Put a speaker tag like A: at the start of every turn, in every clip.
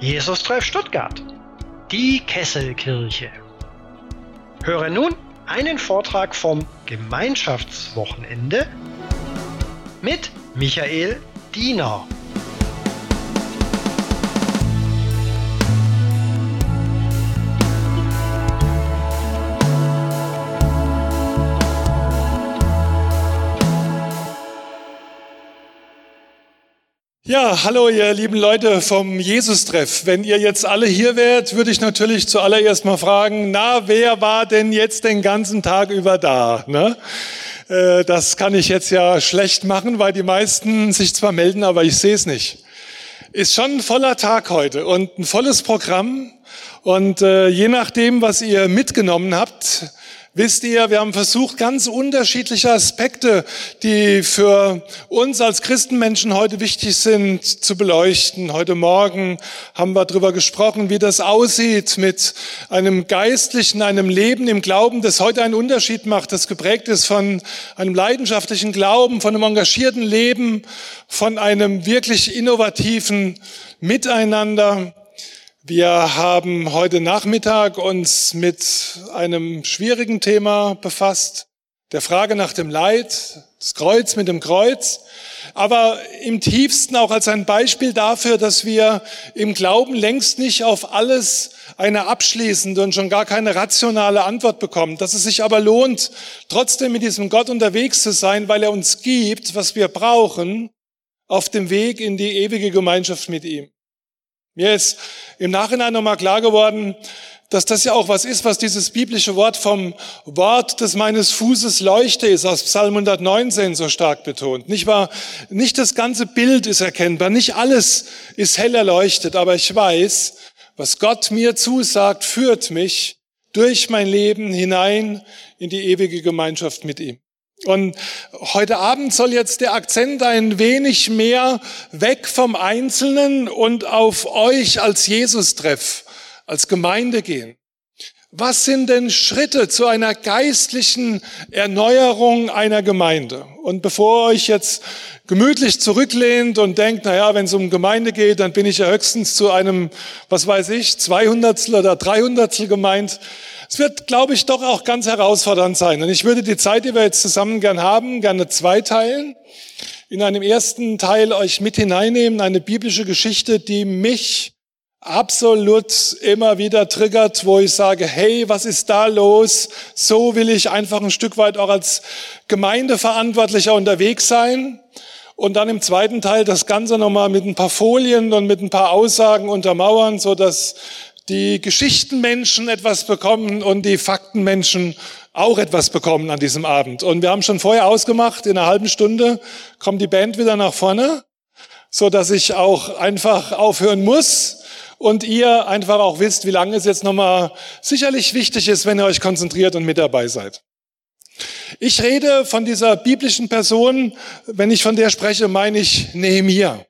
A: Jesus Treff Stuttgart. Die Kesselkirche. Höre nun einen Vortrag vom Gemeinschaftswochenende mit Michael Diener.
B: Ja, hallo ihr lieben Leute vom Jesus-Treff. Wenn ihr jetzt alle hier wärt, würde ich natürlich zuallererst mal fragen, na, wer war denn jetzt den ganzen Tag über da? Ne? Äh, das kann ich jetzt ja schlecht machen, weil die meisten sich zwar melden, aber ich sehe es nicht. Ist schon ein voller Tag heute und ein volles Programm. Und äh, je nachdem, was ihr mitgenommen habt, Wisst ihr, wir haben versucht, ganz unterschiedliche Aspekte, die für uns als Christenmenschen heute wichtig sind, zu beleuchten. Heute Morgen haben wir darüber gesprochen, wie das aussieht mit einem geistlichen, einem Leben im Glauben, das heute einen Unterschied macht, das geprägt ist von einem leidenschaftlichen Glauben, von einem engagierten Leben, von einem wirklich innovativen Miteinander. Wir haben heute Nachmittag uns mit einem schwierigen Thema befasst, der Frage nach dem Leid, das Kreuz mit dem Kreuz, aber im tiefsten auch als ein Beispiel dafür, dass wir im Glauben längst nicht auf alles eine abschließende und schon gar keine rationale Antwort bekommen, dass es sich aber lohnt, trotzdem mit diesem Gott unterwegs zu sein, weil er uns gibt, was wir brauchen, auf dem Weg in die ewige Gemeinschaft mit ihm. Mir ist im Nachhinein nochmal klar geworden, dass das ja auch was ist, was dieses biblische Wort vom Wort des meines Fußes Leuchte ist, aus Psalm 119 so stark betont. Nicht wahr? Nicht das ganze Bild ist erkennbar, nicht alles ist hell erleuchtet, aber ich weiß, was Gott mir zusagt, führt mich durch mein Leben hinein in die ewige Gemeinschaft mit ihm. Und heute Abend soll jetzt der Akzent ein wenig mehr weg vom Einzelnen und auf euch als Jesus-Treff, als Gemeinde gehen. Was sind denn Schritte zu einer geistlichen Erneuerung einer Gemeinde? Und bevor euch jetzt gemütlich zurücklehnt und denkt, na ja, wenn es um Gemeinde geht, dann bin ich ja höchstens zu einem, was weiß ich, 200 oder 300 gemeint, es wird, glaube ich, doch auch ganz herausfordernd sein. Und ich würde die Zeit, die wir jetzt zusammen gern haben, gerne zweiteilen. In einem ersten Teil euch mit hineinnehmen, eine biblische Geschichte, die mich absolut immer wieder triggert, wo ich sage, hey, was ist da los? So will ich einfach ein Stück weit auch als Gemeindeverantwortlicher unterwegs sein. Und dann im zweiten Teil das Ganze nochmal mit ein paar Folien und mit ein paar Aussagen untermauern, so dass die Geschichtenmenschen etwas bekommen und die Faktenmenschen auch etwas bekommen an diesem Abend. Und wir haben schon vorher ausgemacht, in einer halben Stunde kommt die Band wieder nach vorne, so dass ich auch einfach aufhören muss und ihr einfach auch wisst, wie lange es jetzt nochmal sicherlich wichtig ist, wenn ihr euch konzentriert und mit dabei seid. Ich rede von dieser biblischen Person, wenn ich von der spreche, meine ich Nehemia.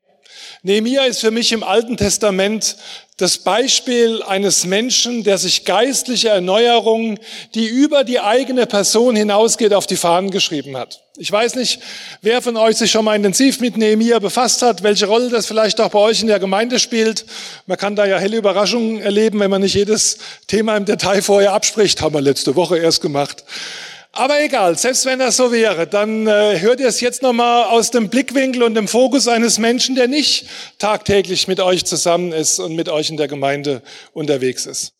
B: Nehemia ist für mich im Alten Testament das Beispiel eines Menschen, der sich geistliche Erneuerung, die über die eigene Person hinausgeht, auf die Fahnen geschrieben hat. Ich weiß nicht, wer von euch sich schon mal intensiv mit Nehemia befasst hat, welche Rolle das vielleicht auch bei euch in der Gemeinde spielt. Man kann da ja helle Überraschungen erleben, wenn man nicht jedes Thema im Detail vorher abspricht. Haben wir letzte Woche erst gemacht. Aber egal, selbst wenn das so wäre, dann äh, hört ihr es jetzt nochmal aus dem Blickwinkel und dem Fokus eines Menschen, der nicht tagtäglich mit euch zusammen ist und mit euch in der Gemeinde unterwegs ist.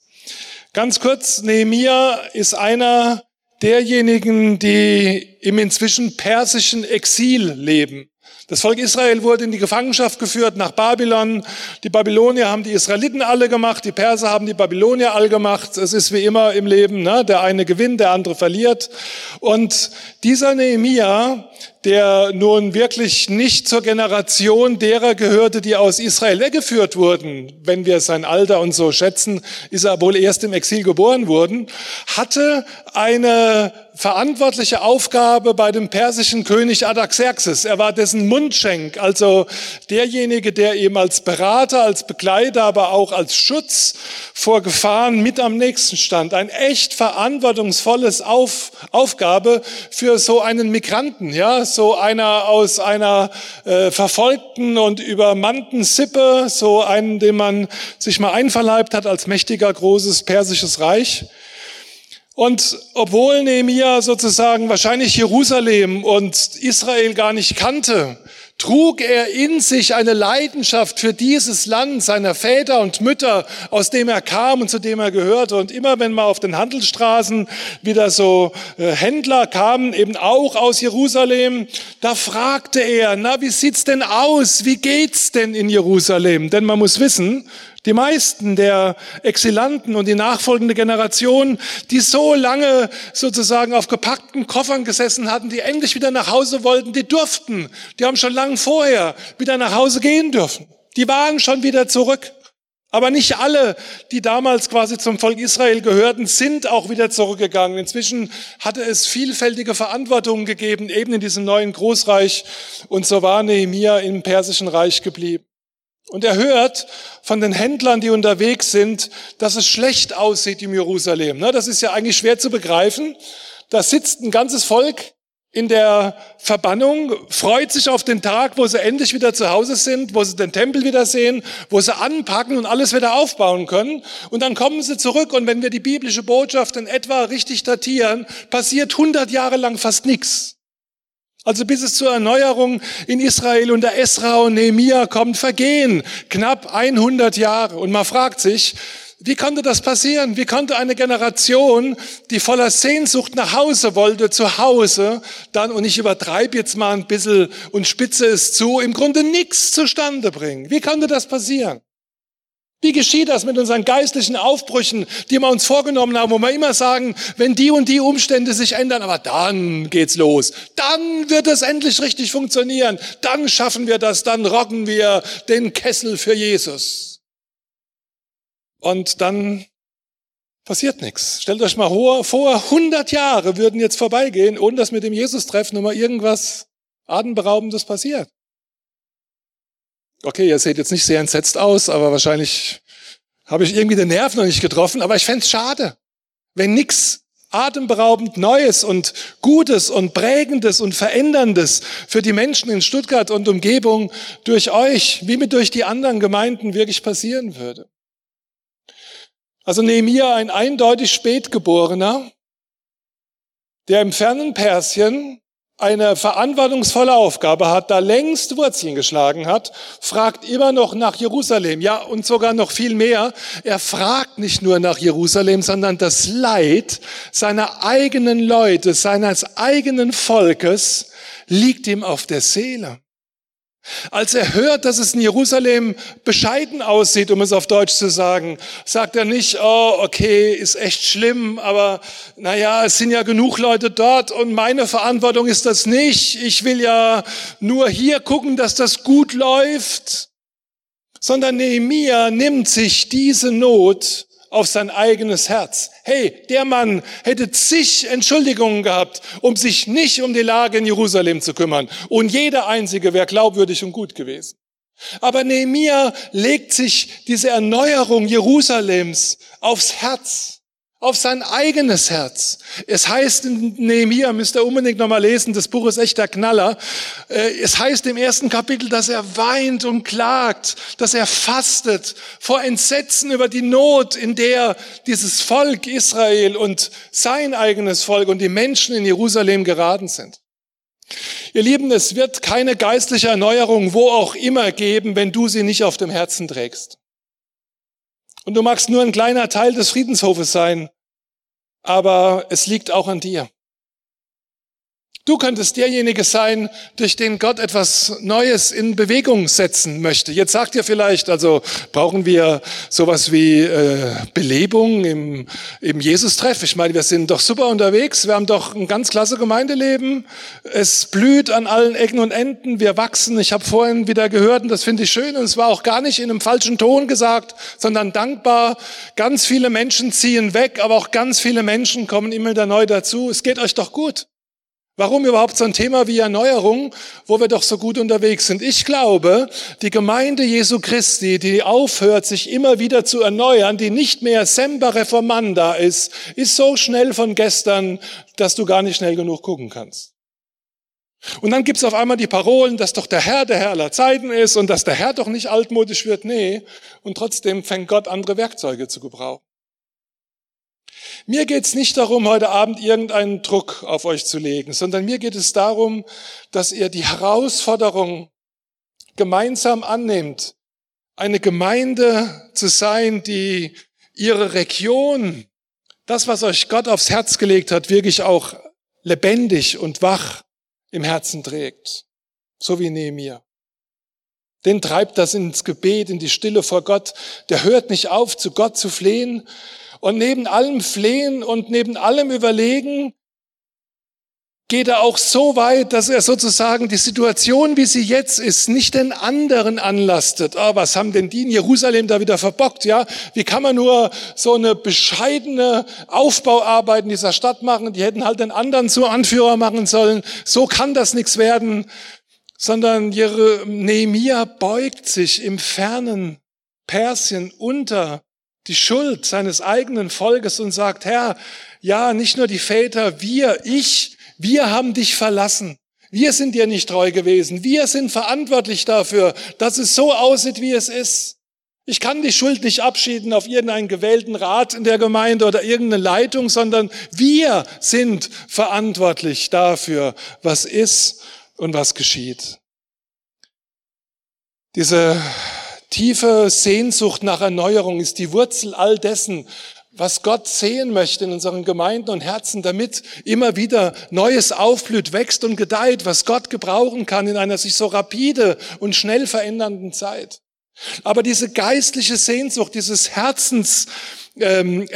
B: Ganz kurz, Nehemia ist einer derjenigen, die im inzwischen persischen Exil leben. Das Volk Israel wurde in die Gefangenschaft geführt nach Babylon. Die Babylonier haben die Israeliten alle gemacht, die Perser haben die Babylonier alle gemacht. Es ist wie immer im Leben, ne? der eine gewinnt, der andere verliert. Und dieser Nehemia, der nun wirklich nicht zur Generation derer gehörte, die aus Israel weggeführt wurden, wenn wir sein Alter und so schätzen, ist er wohl erst im Exil geboren worden, hatte eine verantwortliche Aufgabe bei dem persischen König Adaxerxes. Er war dessen Mundschenk, also derjenige, der ihm als Berater, als Begleiter, aber auch als Schutz vor Gefahren mit am nächsten stand. Ein echt verantwortungsvolles Auf, Aufgabe für so einen Migranten, ja, so einer aus einer äh, verfolgten und übermannten Sippe, so einen, den man sich mal einverleibt hat als mächtiger großes persisches Reich. Und obwohl Nehemiah sozusagen wahrscheinlich Jerusalem und Israel gar nicht kannte, trug er in sich eine Leidenschaft für dieses Land seiner Väter und Mütter, aus dem er kam und zu dem er gehörte. Und immer wenn mal auf den Handelsstraßen wieder so äh, Händler kamen, eben auch aus Jerusalem, da fragte er, na, wie sieht's denn aus? Wie geht's denn in Jerusalem? Denn man muss wissen, die meisten der Exilanten und die nachfolgende Generation, die so lange sozusagen auf gepackten Koffern gesessen hatten, die endlich wieder nach Hause wollten, die durften. Die haben schon lange vorher wieder nach Hause gehen dürfen. Die waren schon wieder zurück. Aber nicht alle, die damals quasi zum Volk Israel gehörten, sind auch wieder zurückgegangen. Inzwischen hatte es vielfältige Verantwortungen gegeben, eben in diesem neuen Großreich. Und so war Nehemiah im persischen Reich geblieben. Und er hört von den Händlern, die unterwegs sind, dass es schlecht aussieht im Jerusalem. Das ist ja eigentlich schwer zu begreifen. Da sitzt ein ganzes Volk in der Verbannung, freut sich auf den Tag, wo sie endlich wieder zu Hause sind, wo sie den Tempel wieder sehen, wo sie anpacken und alles wieder aufbauen können. Und dann kommen sie zurück und wenn wir die biblische Botschaft in etwa richtig datieren, passiert 100 Jahre lang fast nichts. Also bis es zur Erneuerung in Israel unter Esra und Nehemia kommt, vergehen knapp 100 Jahre. Und man fragt sich, wie konnte das passieren? Wie konnte eine Generation, die voller Sehnsucht nach Hause wollte, zu Hause, dann, und ich übertreibe jetzt mal ein bisschen und spitze es zu, im Grunde nichts zustande bringen? Wie konnte das passieren? Wie geschieht das mit unseren geistlichen Aufbrüchen, die wir uns vorgenommen haben, wo wir immer sagen, wenn die und die Umstände sich ändern, aber dann geht's los. Dann wird es endlich richtig funktionieren. Dann schaffen wir das, dann rocken wir den Kessel für Jesus. Und dann passiert nichts. Stellt euch mal vor, 100 Jahre würden jetzt vorbeigehen, ohne dass mit dem Jesus-Treffen nochmal irgendwas Atemberaubendes passiert. Okay, ihr seht jetzt nicht sehr entsetzt aus, aber wahrscheinlich habe ich irgendwie den Nerv noch nicht getroffen. Aber ich fände es schade, wenn nichts atemberaubend Neues und Gutes und Prägendes und Veränderndes für die Menschen in Stuttgart und Umgebung durch euch, wie mit durch die anderen Gemeinden wirklich passieren würde. Also Nehemiah, ein eindeutig Spätgeborener, der im fernen Persien eine verantwortungsvolle Aufgabe hat, da längst Wurzeln geschlagen hat, fragt immer noch nach Jerusalem. Ja, und sogar noch viel mehr. Er fragt nicht nur nach Jerusalem, sondern das Leid seiner eigenen Leute, seines eigenen Volkes liegt ihm auf der Seele. Als er hört, dass es in Jerusalem bescheiden aussieht, um es auf Deutsch zu sagen, sagt er nicht, oh, okay, ist echt schlimm, aber naja, es sind ja genug Leute dort und meine Verantwortung ist das nicht. Ich will ja nur hier gucken, dass das gut läuft. Sondern Nehemiah nimmt sich diese Not auf sein eigenes Herz. Hey, der Mann hätte zig Entschuldigungen gehabt, um sich nicht um die Lage in Jerusalem zu kümmern. Und jeder einzige wäre glaubwürdig und gut gewesen. Aber Nehemiah legt sich diese Erneuerung Jerusalems aufs Herz auf sein eigenes Herz. Es heißt in Nehemiah, müsst ihr unbedingt nochmal lesen, das Buch ist echter Knaller. Äh, es heißt im ersten Kapitel, dass er weint und klagt, dass er fastet vor Entsetzen über die Not, in der dieses Volk Israel und sein eigenes Volk und die Menschen in Jerusalem geraten sind. Ihr Lieben, es wird keine geistliche Erneuerung wo auch immer geben, wenn du sie nicht auf dem Herzen trägst. Und du magst nur ein kleiner Teil des Friedenshofes sein, aber es liegt auch an dir. Du könntest derjenige sein, durch den Gott etwas Neues in Bewegung setzen möchte. Jetzt sagt ihr vielleicht, also brauchen wir sowas wie äh, Belebung im, im Jesus-Treff. Ich meine, wir sind doch super unterwegs. Wir haben doch ein ganz klasse Gemeindeleben. Es blüht an allen Ecken und Enden. Wir wachsen. Ich habe vorhin wieder gehört, und das finde ich schön, und es war auch gar nicht in einem falschen Ton gesagt, sondern dankbar. Ganz viele Menschen ziehen weg, aber auch ganz viele Menschen kommen immer wieder neu dazu. Es geht euch doch gut. Warum überhaupt so ein Thema wie Erneuerung, wo wir doch so gut unterwegs sind? Ich glaube, die Gemeinde Jesu Christi, die aufhört, sich immer wieder zu erneuern, die nicht mehr semper reformanda ist, ist so schnell von gestern, dass du gar nicht schnell genug gucken kannst. Und dann gibt's auf einmal die Parolen, dass doch der Herr der Herr aller Zeiten ist und dass der Herr doch nicht altmodisch wird. Nee, und trotzdem fängt Gott andere Werkzeuge zu gebrauchen. Mir geht's nicht darum, heute Abend irgendeinen Druck auf euch zu legen, sondern mir geht es darum, dass ihr die Herausforderung gemeinsam annehmt, eine Gemeinde zu sein, die ihre Region, das, was euch Gott aufs Herz gelegt hat, wirklich auch lebendig und wach im Herzen trägt. So wie Nehemiah. Den treibt das ins Gebet, in die Stille vor Gott. Der hört nicht auf, zu Gott zu flehen. Und neben allem Flehen und neben allem Überlegen geht er auch so weit, dass er sozusagen die Situation, wie sie jetzt ist, nicht den anderen anlastet. Oh, was haben denn die in Jerusalem da wieder verbockt? Ja, wie kann man nur so eine bescheidene Aufbauarbeit in dieser Stadt machen? Die hätten halt den anderen zu Anführer machen sollen. So kann das nichts werden. Sondern Nehemia beugt sich im fernen Persien unter die Schuld seines eigenen Volkes und sagt, Herr, ja, nicht nur die Väter, wir, ich, wir haben dich verlassen. Wir sind dir nicht treu gewesen. Wir sind verantwortlich dafür, dass es so aussieht, wie es ist. Ich kann die Schuld nicht abschieden auf irgendeinen gewählten Rat in der Gemeinde oder irgendeine Leitung, sondern wir sind verantwortlich dafür, was ist und was geschieht. Diese tiefe Sehnsucht nach Erneuerung ist die Wurzel all dessen, was Gott sehen möchte in unseren Gemeinden und Herzen, damit immer wieder Neues aufblüht, wächst und gedeiht, was Gott gebrauchen kann in einer sich so rapide und schnell verändernden Zeit. Aber diese geistliche Sehnsucht, dieses Herzensempfinden, ähm,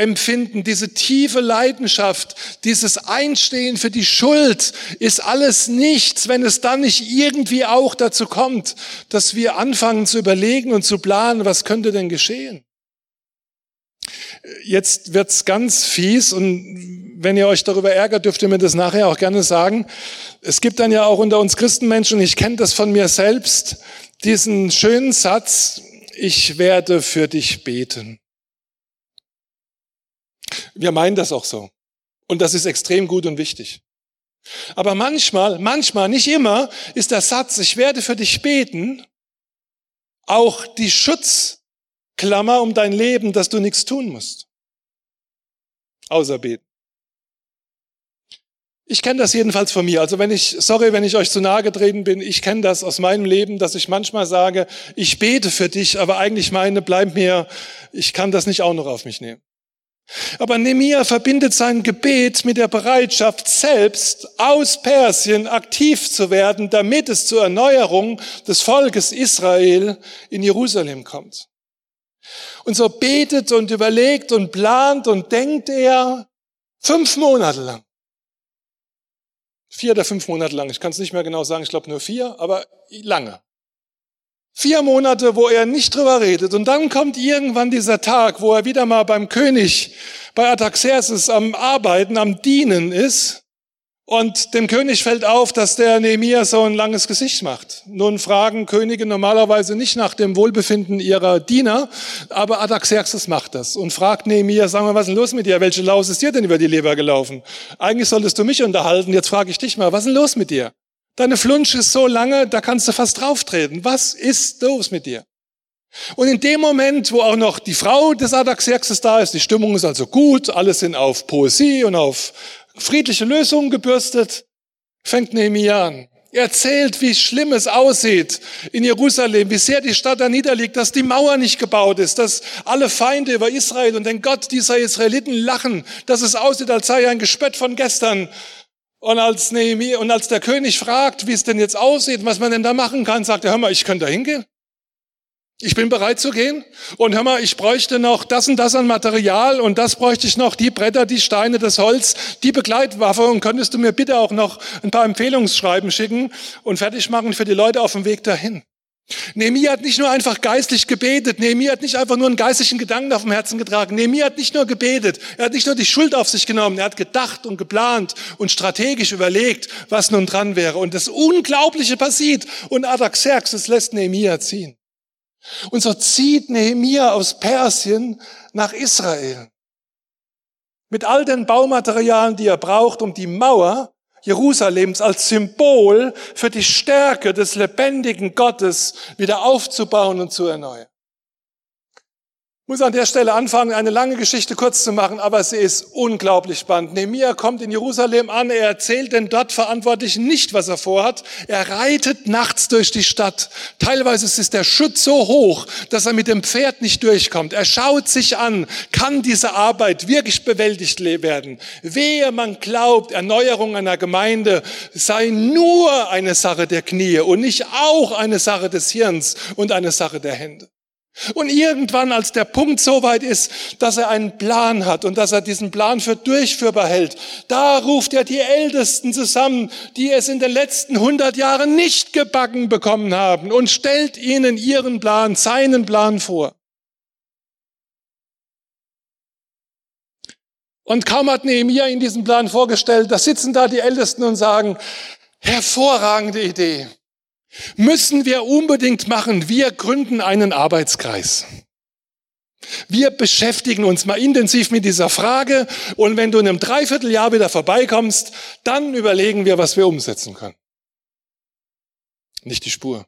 B: diese tiefe Leidenschaft, dieses Einstehen für die Schuld ist alles nichts, wenn es dann nicht irgendwie auch dazu kommt, dass wir anfangen zu überlegen und zu planen, was könnte denn geschehen. Jetzt wird's ganz fies und wenn ihr euch darüber ärgert, dürft ihr mir das nachher auch gerne sagen. Es gibt dann ja auch unter uns Christenmenschen, ich kenne das von mir selbst, diesen schönen Satz, ich werde für dich beten. Wir meinen das auch so. Und das ist extrem gut und wichtig. Aber manchmal, manchmal, nicht immer, ist der Satz, ich werde für dich beten, auch die Schutz Klammer um dein Leben, dass du nichts tun musst. Außer beten. Ich kenne das jedenfalls von mir. Also wenn ich, sorry, wenn ich euch zu nahe getreten bin, ich kenne das aus meinem Leben, dass ich manchmal sage, ich bete für dich, aber eigentlich meine, bleib mir, ich kann das nicht auch noch auf mich nehmen. Aber Nemia verbindet sein Gebet mit der Bereitschaft, selbst aus Persien aktiv zu werden, damit es zur Erneuerung des Volkes Israel in Jerusalem kommt. Und so betet und überlegt und plant und denkt er fünf Monate lang. Vier oder fünf Monate lang. Ich kann es nicht mehr genau sagen, ich glaube nur vier, aber lange. Vier Monate, wo er nicht drüber redet. Und dann kommt irgendwann dieser Tag, wo er wieder mal beim König, bei Ataxerxes am Arbeiten, am Dienen ist. Und dem König fällt auf, dass der Nehemiah so ein langes Gesicht macht. Nun fragen Könige normalerweise nicht nach dem Wohlbefinden ihrer Diener, aber Artaxerxes macht das und fragt Nehemiah, sag mal, was ist denn los mit dir? Welche Laus ist dir denn über die Leber gelaufen? Eigentlich solltest du mich unterhalten, jetzt frage ich dich mal, was ist denn los mit dir? Deine Flunsch ist so lange, da kannst du fast drauftreten. Was ist los mit dir? Und in dem Moment, wo auch noch die Frau des Artaxerxes da ist, die Stimmung ist also gut, alles sind auf Poesie und auf friedliche Lösungen gebürstet, fängt Nehemiah an. Er erzählt, wie schlimm es aussieht in Jerusalem, wie sehr die Stadt da niederliegt, dass die Mauer nicht gebaut ist, dass alle Feinde über Israel und den Gott dieser Israeliten lachen, dass es aussieht, als sei ein Gespött von gestern. Und als Nehemiah, und als der König fragt, wie es denn jetzt aussieht, was man denn da machen kann, sagt er, hör mal, ich könnte da hingehen. Ich bin bereit zu gehen. Und hör mal, ich bräuchte noch das und das an Material und das bräuchte ich noch, die Bretter, die Steine, das Holz, die Begleitwaffe und könntest du mir bitte auch noch ein paar Empfehlungsschreiben schicken und fertig machen für die Leute auf dem Weg dahin. Nehemiah hat nicht nur einfach geistlich gebetet, Nehemiah hat nicht einfach nur einen geistlichen Gedanken auf dem Herzen getragen, Nehemiah hat nicht nur gebetet, er hat nicht nur die Schuld auf sich genommen, er hat gedacht und geplant und strategisch überlegt, was nun dran wäre. Und das Unglaubliche passiert und Artaxerxes lässt Nehemiah ziehen. Und so zieht Nehemia aus Persien nach Israel. Mit all den Baumaterialien, die er braucht, um die Mauer Jerusalems als Symbol für die Stärke des lebendigen Gottes wieder aufzubauen und zu erneuern. Ich muss an der Stelle anfangen, eine lange Geschichte kurz zu machen, aber sie ist unglaublich spannend. Nehemiah kommt in Jerusalem an, er erzählt den dort Verantwortlichen nicht, was er vorhat. Er reitet nachts durch die Stadt. Teilweise ist der Schutz so hoch, dass er mit dem Pferd nicht durchkommt. Er schaut sich an, kann diese Arbeit wirklich bewältigt werden? Wehe, man glaubt, Erneuerung einer Gemeinde sei nur eine Sache der Knie und nicht auch eine Sache des Hirns und eine Sache der Hände. Und irgendwann, als der Punkt so weit ist, dass er einen Plan hat und dass er diesen Plan für durchführbar hält, da ruft er die Ältesten zusammen, die es in den letzten hundert Jahren nicht gebacken bekommen haben und stellt ihnen ihren Plan, seinen Plan vor. Und kaum hat Nehemiah in diesen Plan vorgestellt, da sitzen da die Ältesten und sagen, hervorragende Idee müssen wir unbedingt machen. Wir gründen einen Arbeitskreis. Wir beschäftigen uns mal intensiv mit dieser Frage und wenn du in einem Dreivierteljahr wieder vorbeikommst, dann überlegen wir, was wir umsetzen können. Nicht die Spur.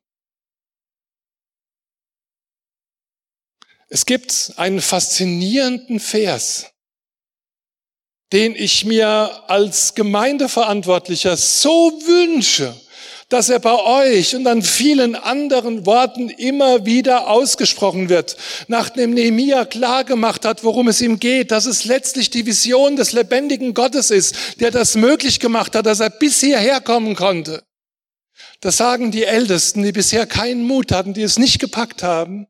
B: Es gibt einen faszinierenden Vers, den ich mir als Gemeindeverantwortlicher so wünsche, dass er bei euch und an vielen anderen Worten immer wieder ausgesprochen wird, nachdem Nehemia klar gemacht hat, worum es ihm geht, dass es letztlich die Vision des lebendigen Gottes ist, der das möglich gemacht hat, dass er bis hierher kommen konnte. Das sagen die Ältesten, die bisher keinen Mut hatten, die es nicht gepackt haben.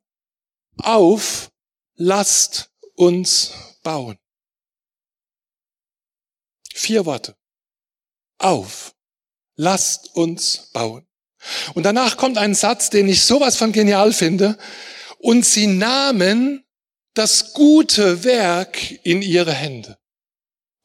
B: Auf, lasst uns bauen. Vier Worte. Auf, lasst uns bauen. Und danach kommt ein Satz, den ich sowas von genial finde. Und sie nahmen das gute Werk in ihre Hände.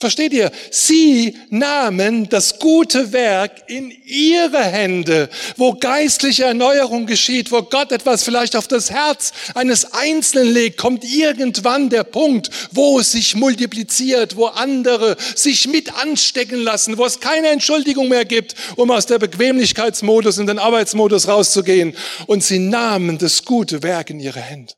B: Versteht ihr? Sie nahmen das gute Werk in ihre Hände, wo geistliche Erneuerung geschieht, wo Gott etwas vielleicht auf das Herz eines Einzelnen legt, kommt irgendwann der Punkt, wo es sich multipliziert, wo andere sich mit anstecken lassen, wo es keine Entschuldigung mehr gibt, um aus der Bequemlichkeitsmodus in den Arbeitsmodus rauszugehen. Und sie nahmen das gute Werk in ihre Hände.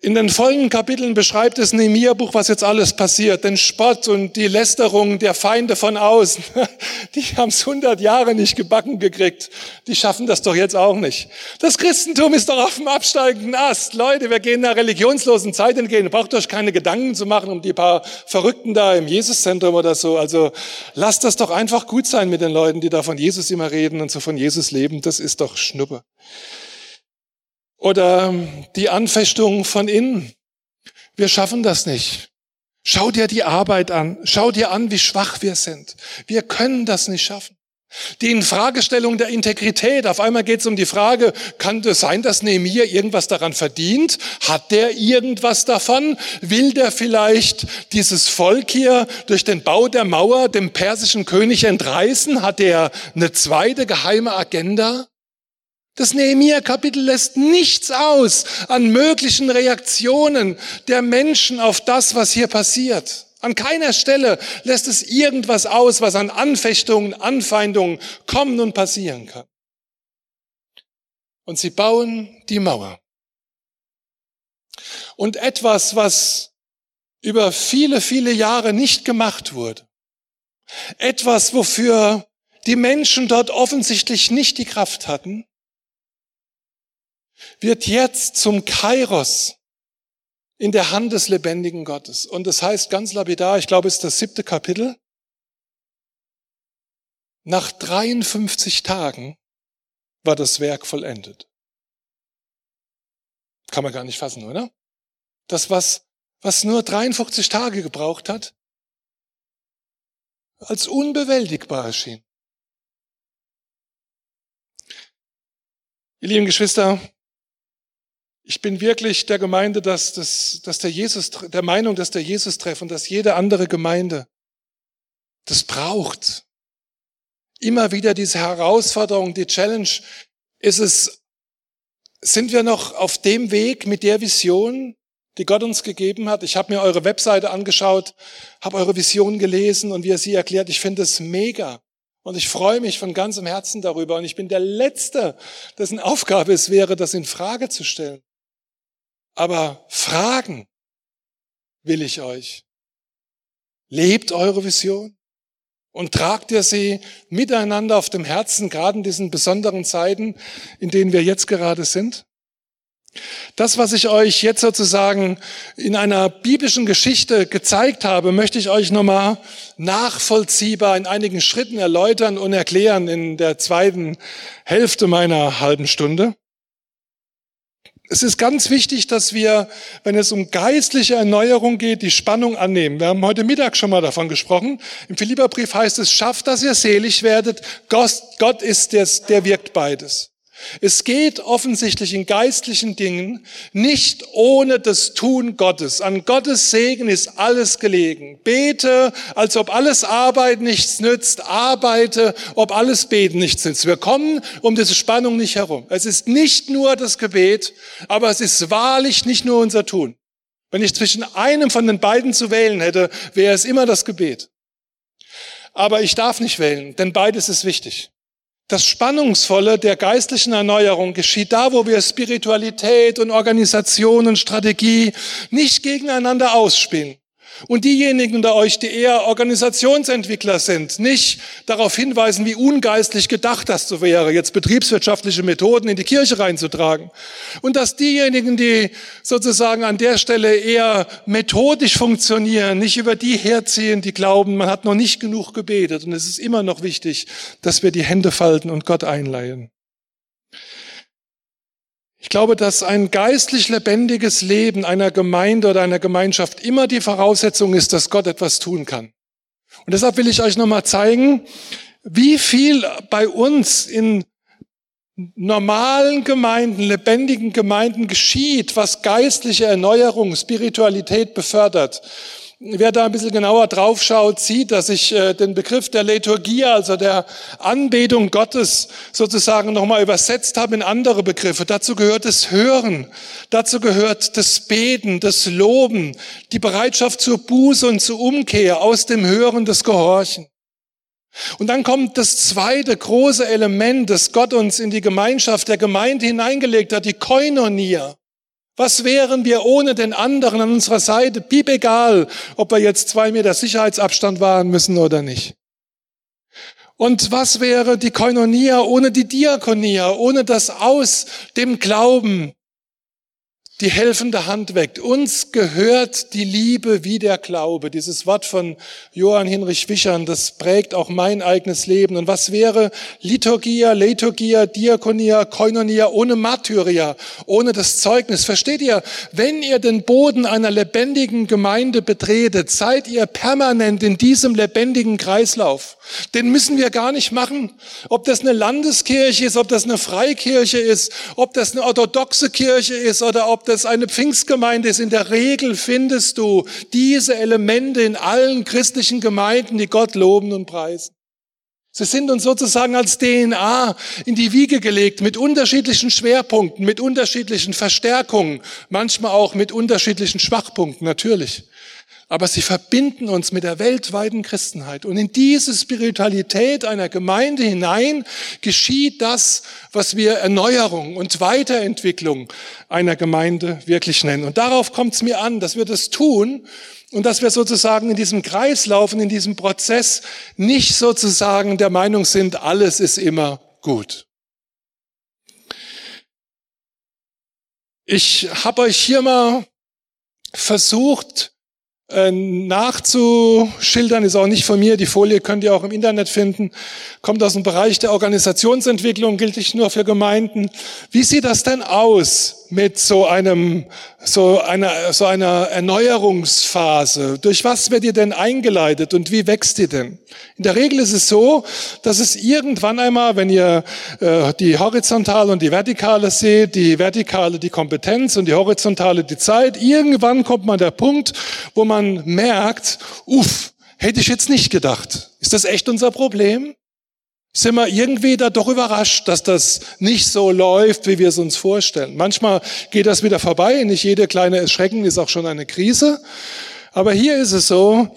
B: In den folgenden Kapiteln beschreibt es Nehemiah-Buch, was jetzt alles passiert. Den Spott und die Lästerung der Feinde von außen. Die haben es 100 Jahre nicht gebacken gekriegt. Die schaffen das doch jetzt auch nicht. Das Christentum ist doch auf dem absteigenden Ast. Leute, wir gehen einer religionslosen Zeit entgegen. Braucht euch keine Gedanken zu machen um die paar Verrückten da im Jesuszentrum oder so. Also lasst das doch einfach gut sein mit den Leuten, die da von Jesus immer reden und so von Jesus leben. Das ist doch Schnuppe. Oder die Anfechtung von innen. Wir schaffen das nicht. Schau dir die Arbeit an. Schau dir an, wie schwach wir sind. Wir können das nicht schaffen. Die Infragestellung der Integrität. Auf einmal geht es um die Frage, kann es sein, dass Nehemiah irgendwas daran verdient? Hat der irgendwas davon? Will der vielleicht dieses Volk hier durch den Bau der Mauer dem persischen König entreißen? Hat er eine zweite geheime Agenda? Das Nehemiah-Kapitel lässt nichts aus an möglichen Reaktionen der Menschen auf das, was hier passiert. An keiner Stelle lässt es irgendwas aus, was an Anfechtungen, Anfeindungen kommen und passieren kann. Und sie bauen die Mauer. Und etwas, was über viele, viele Jahre nicht gemacht wurde. Etwas, wofür die Menschen dort offensichtlich nicht die Kraft hatten, wird jetzt zum Kairos in der Hand des lebendigen Gottes. Und das heißt ganz lapidar, ich glaube, es ist das siebte Kapitel. Nach 53 Tagen war das Werk vollendet. Kann man gar nicht fassen, oder? Das, was, was nur 53 Tage gebraucht hat, als unbewältigbar erschien. Ihr lieben Geschwister, ich bin wirklich der Gemeinde, dass, dass, dass der Jesus, der Meinung, dass der Jesus treff und dass jede andere Gemeinde das braucht. Immer wieder diese Herausforderung, die Challenge. Ist es, sind wir noch auf dem Weg mit der Vision, die Gott uns gegeben hat. Ich habe mir eure Webseite angeschaut, habe eure Vision gelesen und wie ihr sie erklärt. Ich finde es mega. Und ich freue mich von ganzem Herzen darüber. Und ich bin der Letzte, dessen Aufgabe es wäre, das in Frage zu stellen. Aber fragen will ich euch. Lebt eure Vision und tragt ihr sie miteinander auf dem Herzen, gerade in diesen besonderen Zeiten, in denen wir jetzt gerade sind? Das, was ich euch jetzt sozusagen in einer biblischen Geschichte gezeigt habe, möchte ich euch nochmal nachvollziehbar in einigen Schritten erläutern und erklären in der zweiten Hälfte meiner halben Stunde. Es ist ganz wichtig, dass wir, wenn es um geistliche Erneuerung geht, die Spannung annehmen. Wir haben heute Mittag schon mal davon gesprochen. Im Philipperbrief heißt es, schafft, dass ihr selig werdet. Gott ist es, der wirkt beides. Es geht offensichtlich in geistlichen Dingen nicht ohne das Tun Gottes. An Gottes Segen ist alles gelegen. Bete, als ob alles Arbeit nichts nützt. Arbeite, ob alles Beten nichts nützt. Wir kommen um diese Spannung nicht herum. Es ist nicht nur das Gebet, aber es ist wahrlich nicht nur unser Tun. Wenn ich zwischen einem von den beiden zu wählen hätte, wäre es immer das Gebet. Aber ich darf nicht wählen, denn beides ist wichtig. Das Spannungsvolle der geistlichen Erneuerung geschieht da, wo wir Spiritualität und Organisation und Strategie nicht gegeneinander ausspielen. Und diejenigen unter euch, die eher Organisationsentwickler sind, nicht darauf hinweisen, wie ungeistlich gedacht das so wäre, jetzt betriebswirtschaftliche Methoden in die Kirche reinzutragen. Und dass diejenigen, die sozusagen an der Stelle eher methodisch funktionieren, nicht über die herziehen, die glauben, man hat noch nicht genug gebetet. Und es ist immer noch wichtig, dass wir die Hände falten und Gott einleihen. Ich glaube, dass ein geistlich lebendiges Leben einer Gemeinde oder einer Gemeinschaft immer die Voraussetzung ist, dass Gott etwas tun kann. Und deshalb will ich euch nochmal zeigen, wie viel bei uns in normalen Gemeinden, lebendigen Gemeinden geschieht, was geistliche Erneuerung, Spiritualität befördert. Wer da ein bisschen genauer drauf schaut, sieht, dass ich äh, den Begriff der Liturgie, also der Anbetung Gottes sozusagen nochmal übersetzt habe in andere Begriffe. Dazu gehört das Hören, dazu gehört das Beten, das Loben, die Bereitschaft zur Buße und zur Umkehr aus dem Hören des Gehorchen. Und dann kommt das zweite große Element, das Gott uns in die Gemeinschaft der Gemeinde hineingelegt hat, die Koinonia. Was wären wir ohne den anderen an unserer Seite? Piep egal, ob wir jetzt zwei Meter Sicherheitsabstand wahren müssen oder nicht. Und was wäre die Koinonia ohne die Diakonia, ohne das Aus dem Glauben, die helfende Hand weckt. Uns gehört die Liebe wie der Glaube. Dieses Wort von Johann Hinrich Wichern, das prägt auch mein eigenes Leben. Und was wäre Liturgia, Liturgia, Diakonia, Koinonia ohne Martyria, ohne das Zeugnis? Versteht ihr? Wenn ihr den Boden einer lebendigen Gemeinde betretet, seid ihr permanent in diesem lebendigen Kreislauf. Den müssen wir gar nicht machen. Ob das eine Landeskirche ist, ob das eine Freikirche ist, ob das eine orthodoxe Kirche ist oder ob das eine Pfingstgemeinde ist. In der Regel findest du diese Elemente in allen christlichen Gemeinden, die Gott loben und preisen. Sie sind uns sozusagen als DNA in die Wiege gelegt mit unterschiedlichen Schwerpunkten, mit unterschiedlichen Verstärkungen, manchmal auch mit unterschiedlichen Schwachpunkten, natürlich aber sie verbinden uns mit der weltweiten Christenheit. Und in diese Spiritualität einer Gemeinde hinein geschieht das, was wir Erneuerung und Weiterentwicklung einer Gemeinde wirklich nennen. Und darauf kommt es mir an, dass wir das tun und dass wir sozusagen in diesem Kreislauf und in diesem Prozess nicht sozusagen der Meinung sind, alles ist immer gut. Ich habe euch hier mal versucht, nachzuschildern, ist auch nicht von mir, die Folie könnt ihr auch im Internet finden, kommt aus dem Bereich der Organisationsentwicklung, gilt nicht nur für Gemeinden. Wie sieht das denn aus mit so einem, so einer, so einer Erneuerungsphase? Durch was wird ihr denn eingeleitet und wie wächst ihr denn? In der Regel ist es so, dass es irgendwann einmal, wenn ihr äh, die horizontale und die vertikale seht, die vertikale die Kompetenz und die horizontale die Zeit, irgendwann kommt man der Punkt, wo man merkt, uff, hätte ich jetzt nicht gedacht. Ist das echt unser Problem? Sind wir irgendwie da doch überrascht, dass das nicht so läuft, wie wir es uns vorstellen. Manchmal geht das wieder vorbei. Nicht jede kleine Erschrecken ist auch schon eine Krise. Aber hier ist es so,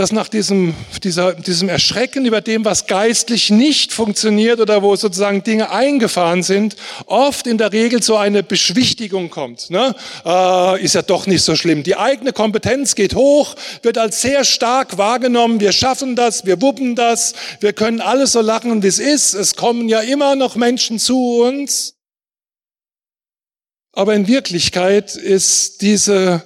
B: dass nach diesem, dieser, diesem Erschrecken über dem, was geistlich nicht funktioniert oder wo sozusagen Dinge eingefahren sind, oft in der Regel so eine Beschwichtigung kommt. Ne? Äh, ist ja doch nicht so schlimm. Die eigene Kompetenz geht hoch, wird als sehr stark wahrgenommen. Wir schaffen das, wir wuppen das, wir können alles so lachen, wie es ist. Es kommen ja immer noch Menschen zu uns. Aber in Wirklichkeit ist diese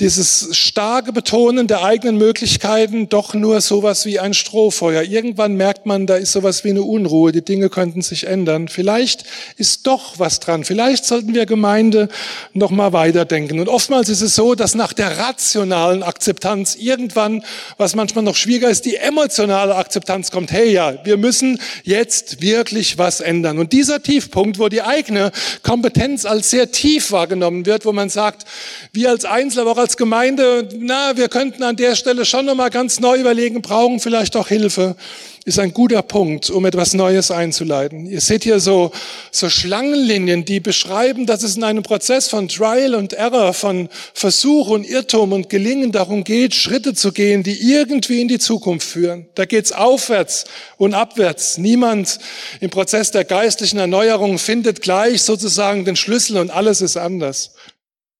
B: dieses starke Betonen der eigenen Möglichkeiten doch nur sowas wie ein Strohfeuer. Irgendwann merkt man, da ist sowas wie eine Unruhe, die Dinge könnten sich ändern. Vielleicht ist doch was dran. Vielleicht sollten wir Gemeinde noch mal weiterdenken. Und oftmals ist es so, dass nach der rationalen Akzeptanz irgendwann, was manchmal noch schwieriger ist, die emotionale Akzeptanz kommt. Hey, ja, wir müssen jetzt wirklich was ändern. Und dieser Tiefpunkt, wo die eigene Kompetenz als sehr tief wahrgenommen wird, wo man sagt, wir als Einzelne, aber als Gemeinde, na, wir könnten an der Stelle schon nochmal ganz neu überlegen, brauchen vielleicht auch Hilfe, ist ein guter Punkt, um etwas Neues einzuleiten. Ihr seht hier so, so Schlangenlinien, die beschreiben, dass es in einem Prozess von Trial und Error, von Versuch und Irrtum und Gelingen darum geht, Schritte zu gehen, die irgendwie in die Zukunft führen. Da geht's aufwärts und abwärts. Niemand im Prozess der geistlichen Erneuerung findet gleich sozusagen den Schlüssel und alles ist anders.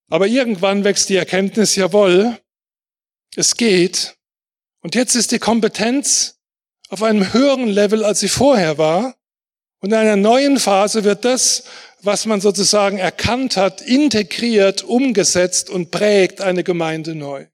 B: Aber irgendwann wächst die Erkenntnis, jawohl, es geht. Und jetzt ist die Kompetenz auf einem höheren Level, als sie vorher war. Und in einer neuen Phase wird das, was man sozusagen erkannt hat, integriert, umgesetzt und prägt eine Gemeinde neu.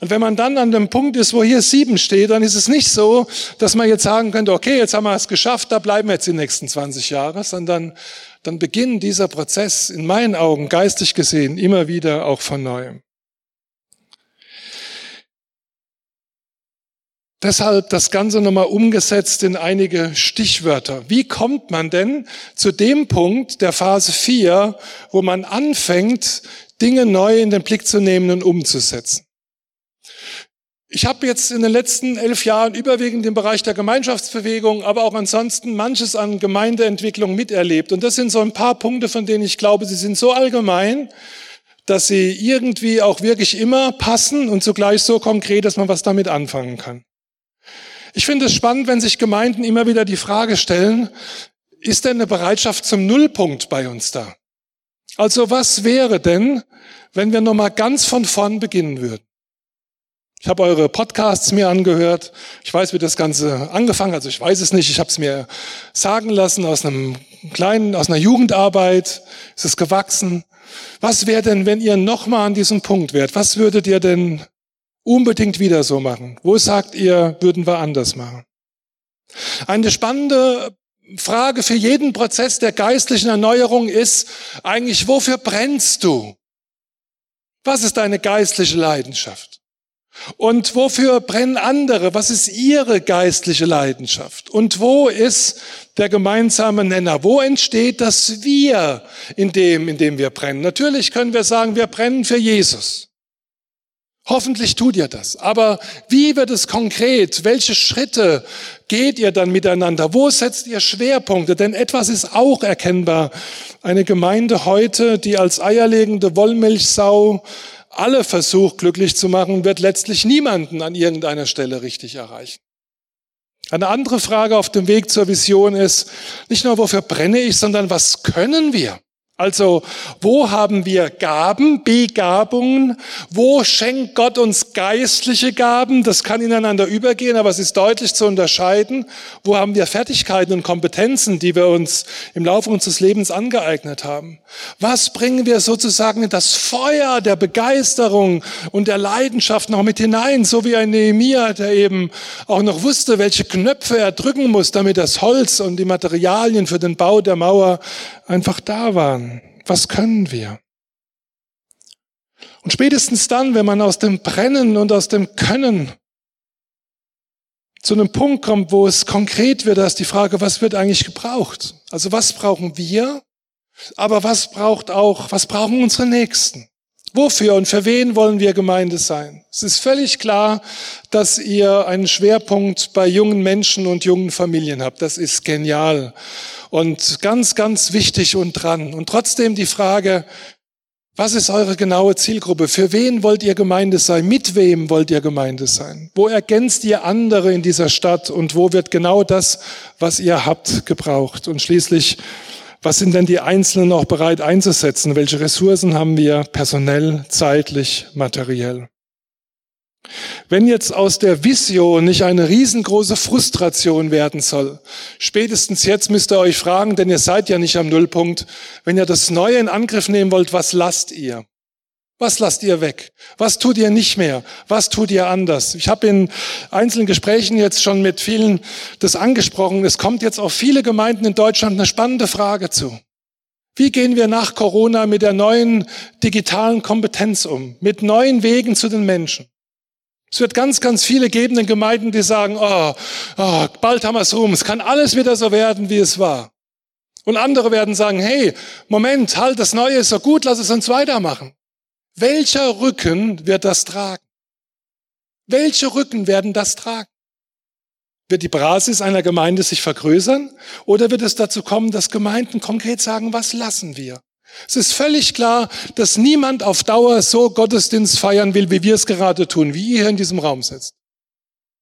B: Und wenn man dann an dem Punkt ist, wo hier sieben steht, dann ist es nicht so, dass man jetzt sagen könnte, okay, jetzt haben wir es geschafft, da bleiben wir jetzt die nächsten 20 Jahre, sondern dann beginnt dieser Prozess in meinen Augen geistig gesehen immer wieder auch von neuem. Deshalb das Ganze nochmal umgesetzt in einige Stichwörter. Wie kommt man denn zu dem Punkt der Phase 4, wo man anfängt, Dinge neu in den Blick zu nehmen und umzusetzen? Ich habe jetzt in den letzten elf Jahren überwiegend im Bereich der Gemeinschaftsbewegung, aber auch ansonsten manches an Gemeindeentwicklung miterlebt. Und das sind so ein paar Punkte, von denen ich glaube, sie sind so allgemein, dass sie irgendwie auch wirklich immer passen und zugleich so konkret, dass man was damit anfangen kann. Ich finde es spannend, wenn sich Gemeinden immer wieder die Frage stellen, ist denn eine Bereitschaft zum Nullpunkt bei uns da? Also was wäre denn, wenn wir nochmal ganz von vorn beginnen würden? Ich habe eure Podcasts mir angehört. Ich weiß, wie das Ganze angefangen hat. Also ich weiß es nicht. Ich habe es mir sagen lassen aus einem kleinen, aus einer Jugendarbeit. Ist es gewachsen. Was wäre denn, wenn ihr nochmal an diesem Punkt wärt? Was würdet ihr denn unbedingt wieder so machen? Wo sagt ihr, würden wir anders machen? Eine spannende Frage für jeden Prozess der geistlichen Erneuerung ist eigentlich, wofür brennst du? Was ist deine geistliche Leidenschaft? Und wofür brennen andere? Was ist ihre geistliche Leidenschaft? Und wo ist der gemeinsame Nenner? Wo entsteht das Wir in dem, in dem wir brennen? Natürlich können wir sagen, wir brennen für Jesus. Hoffentlich tut ihr das. Aber wie wird es konkret? Welche Schritte geht ihr dann miteinander? Wo setzt ihr Schwerpunkte? Denn etwas ist auch erkennbar. Eine Gemeinde heute, die als eierlegende Wollmilchsau alle versucht, glücklich zu machen, wird letztlich niemanden an irgendeiner Stelle richtig erreichen. Eine andere Frage auf dem Weg zur Vision ist, nicht nur wofür brenne ich, sondern was können wir? Also, wo haben wir Gaben, Begabungen? Wo schenkt Gott uns geistliche Gaben? Das kann ineinander übergehen, aber es ist deutlich zu unterscheiden. Wo haben wir Fertigkeiten und Kompetenzen, die wir uns im Laufe unseres Lebens angeeignet haben? Was bringen wir sozusagen in das Feuer der Begeisterung und der Leidenschaft noch mit hinein? So wie ein Nehemiah, der eben auch noch wusste, welche Knöpfe er drücken muss, damit das Holz und die Materialien für den Bau der Mauer einfach da waren. Was können wir? Und spätestens dann, wenn man aus dem Brennen und aus dem Können zu einem Punkt kommt, wo es konkret wird, da ist die Frage, was wird eigentlich gebraucht? Also was brauchen wir? Aber was braucht auch, was brauchen unsere Nächsten? Wofür und für wen wollen wir Gemeinde sein? Es ist völlig klar, dass ihr einen Schwerpunkt bei jungen Menschen und jungen Familien habt. Das ist genial und ganz, ganz wichtig und dran. Und trotzdem die Frage, was ist eure genaue Zielgruppe? Für wen wollt ihr Gemeinde sein? Mit wem wollt ihr Gemeinde sein? Wo ergänzt ihr andere in dieser Stadt? Und wo wird genau das, was ihr habt, gebraucht? Und schließlich, was sind denn die Einzelnen auch bereit einzusetzen? Welche Ressourcen haben wir personell, zeitlich, materiell? Wenn jetzt aus der Vision nicht eine riesengroße Frustration werden soll, spätestens jetzt müsst ihr euch fragen, denn ihr seid ja nicht am Nullpunkt, wenn ihr das Neue in Angriff nehmen wollt, was lasst ihr? Was lasst ihr weg? Was tut ihr nicht mehr? Was tut ihr anders? Ich habe in einzelnen Gesprächen jetzt schon mit vielen das angesprochen. Es kommt jetzt auf viele Gemeinden in Deutschland eine spannende Frage zu. Wie gehen wir nach Corona mit der neuen digitalen Kompetenz um? Mit neuen Wegen zu den Menschen? Es wird ganz, ganz viele geben in Gemeinden, die sagen, oh, oh, bald haben wir es rum, es kann alles wieder so werden, wie es war. Und andere werden sagen, hey, Moment, halt, das Neue ist so gut, lass es uns weitermachen. Welcher Rücken wird das tragen? Welche Rücken werden das tragen? Wird die Basis einer Gemeinde sich vergrößern oder wird es dazu kommen, dass Gemeinden konkret sagen, was lassen wir? Es ist völlig klar, dass niemand auf Dauer so Gottesdienst feiern will, wie wir es gerade tun, wie ihr hier in diesem Raum sitzt.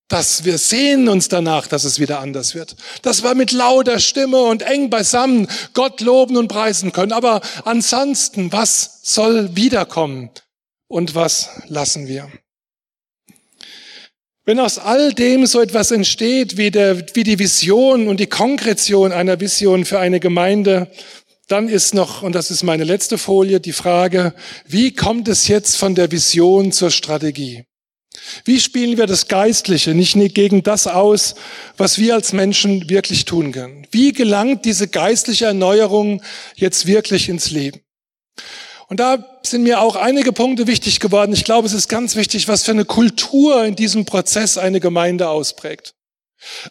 B: Dass wir sehen uns danach, dass es wieder anders wird. Dass wir mit lauter Stimme und eng beisammen Gott loben und preisen können. Aber ansonsten, was soll wiederkommen? Und was lassen wir? Wenn aus all dem so etwas entsteht, wie, der, wie die Vision und die Konkretion einer Vision für eine Gemeinde, dann ist noch, und das ist meine letzte Folie, die Frage, wie kommt es jetzt von der Vision zur Strategie? Wie spielen wir das Geistliche nicht gegen das aus, was wir als Menschen wirklich tun können? Wie gelangt diese geistliche Erneuerung jetzt wirklich ins Leben? Und da sind mir auch einige Punkte wichtig geworden. Ich glaube, es ist ganz wichtig, was für eine Kultur in diesem Prozess eine Gemeinde ausprägt.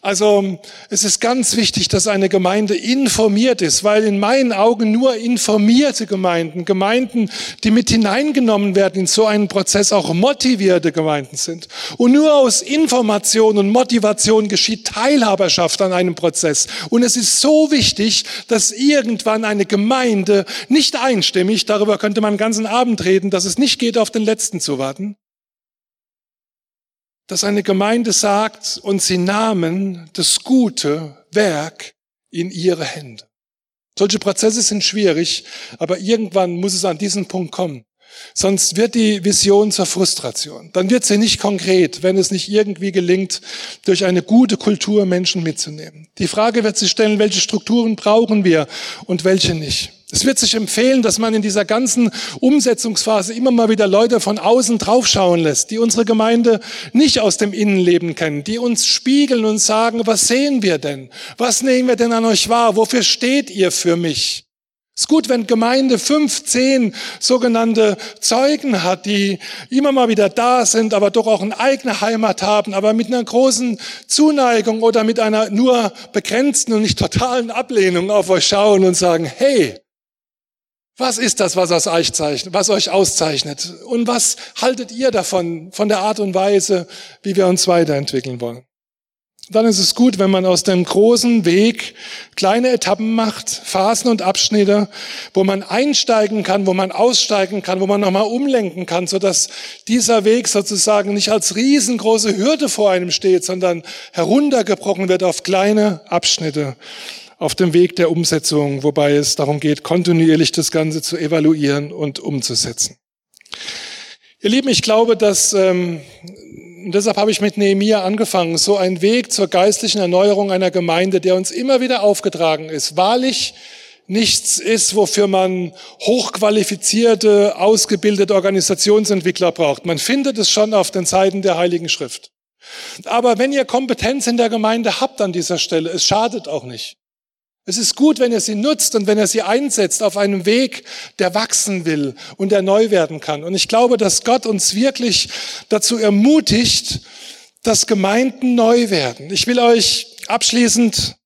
B: Also es ist ganz wichtig, dass eine Gemeinde informiert ist, weil in meinen Augen nur informierte Gemeinden, Gemeinden, die mit hineingenommen werden in so einen Prozess, auch motivierte Gemeinden sind. Und nur aus Information und Motivation geschieht Teilhaberschaft an einem Prozess. Und es ist so wichtig, dass irgendwann eine Gemeinde nicht einstimmig, darüber könnte man den ganzen Abend reden, dass es nicht geht, auf den Letzten zu warten, dass eine Gemeinde sagt, und sie nahmen das gute Werk in ihre Hände. Solche Prozesse sind schwierig, aber irgendwann muss es an diesen Punkt kommen. Sonst wird die Vision zur Frustration. Dann wird sie nicht konkret, wenn es nicht irgendwie gelingt, durch eine gute Kultur Menschen mitzunehmen. Die Frage wird sich stellen, welche Strukturen brauchen wir und welche nicht. Es wird sich empfehlen, dass man in dieser ganzen Umsetzungsphase immer mal wieder Leute von außen draufschauen lässt, die unsere Gemeinde nicht aus dem Innenleben kennen, die uns spiegeln und sagen, was sehen wir denn? Was nehmen wir denn an euch wahr? Wofür steht ihr für mich? Es ist gut, wenn Gemeinde fünf, zehn sogenannte Zeugen hat, die immer mal wieder da sind, aber doch auch eine eigene Heimat haben, aber mit einer großen Zuneigung oder mit einer nur begrenzten und nicht totalen Ablehnung auf euch schauen und sagen, hey, was ist das, was, euch zeichnet, was euch auszeichnet? Und was haltet ihr davon, von der Art und Weise, wie wir uns weiterentwickeln wollen? Dann ist es gut, wenn man aus dem großen Weg kleine Etappen macht, Phasen und Abschnitte, wo man einsteigen kann, wo man aussteigen kann, wo man nochmal umlenken kann, sodass dieser Weg sozusagen nicht als riesengroße Hürde vor einem steht, sondern heruntergebrochen wird auf kleine Abschnitte auf dem Weg der Umsetzung, wobei es darum geht, kontinuierlich das Ganze zu evaluieren und umzusetzen. Ihr Lieben, ich glaube, dass, ähm, deshalb habe ich mit Nehemia angefangen, so ein Weg zur geistlichen Erneuerung einer Gemeinde, der uns immer wieder aufgetragen ist, wahrlich nichts ist, wofür man hochqualifizierte, ausgebildete Organisationsentwickler braucht. Man findet es schon auf den Seiten der Heiligen Schrift. Aber wenn ihr Kompetenz in der Gemeinde habt an dieser Stelle, es schadet auch nicht. Es ist gut, wenn er sie nutzt und wenn er sie einsetzt auf einem Weg, der wachsen will und der neu werden kann. Und ich glaube, dass Gott uns wirklich dazu ermutigt, dass Gemeinden neu werden. Ich will euch abschließend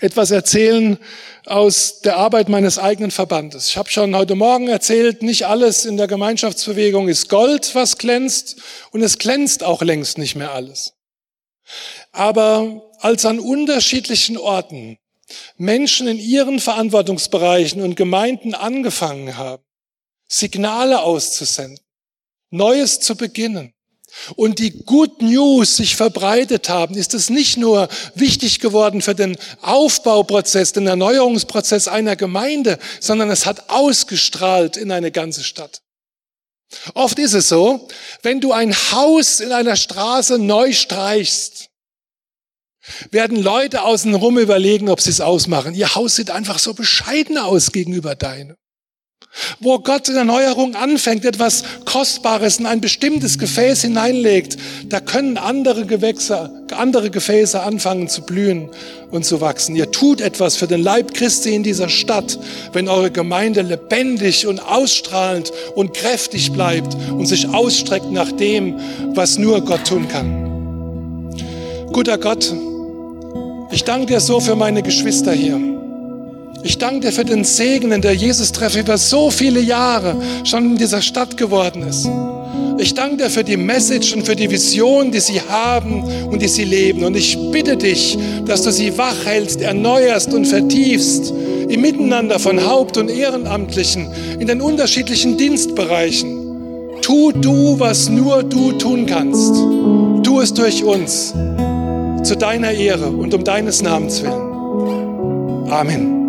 B: etwas erzählen aus der Arbeit meines eigenen Verbandes. Ich habe schon heute Morgen erzählt, nicht alles in der Gemeinschaftsbewegung ist Gold, was glänzt, und es glänzt auch längst nicht mehr alles. Aber als an unterschiedlichen Orten Menschen in ihren Verantwortungsbereichen und Gemeinden angefangen haben, Signale auszusenden, Neues zu beginnen, und die Good News sich verbreitet haben, ist es nicht nur wichtig geworden für den Aufbauprozess, den Erneuerungsprozess einer Gemeinde, sondern es hat ausgestrahlt in eine ganze Stadt. Oft ist es so, wenn du ein Haus in einer Straße neu streichst, werden Leute außenrum überlegen, ob sie es ausmachen. Ihr Haus sieht einfach so bescheiden aus gegenüber deinem. Wo Gott in Erneuerung anfängt, etwas Kostbares in ein bestimmtes Gefäß hineinlegt, da können andere Gewächse, andere Gefäße anfangen zu blühen und zu wachsen. Ihr tut etwas für den Leib Christi in dieser Stadt, wenn eure Gemeinde lebendig und ausstrahlend und kräftig bleibt und sich ausstreckt nach dem, was nur Gott tun kann. Guter Gott, ich danke dir so für meine Geschwister hier. Ich danke dir für den Segen, in der Jesus-Treff über so viele Jahre schon in dieser Stadt geworden ist. Ich danke dir für die Message und für die Vision, die sie haben und die sie leben. Und ich bitte dich, dass du sie wach hältst, erneuerst und vertiefst im Miteinander von Haupt- und Ehrenamtlichen in den unterschiedlichen Dienstbereichen. Tu du, was nur du tun kannst. Tu es durch uns, zu deiner Ehre und um deines Namens willen. Amen.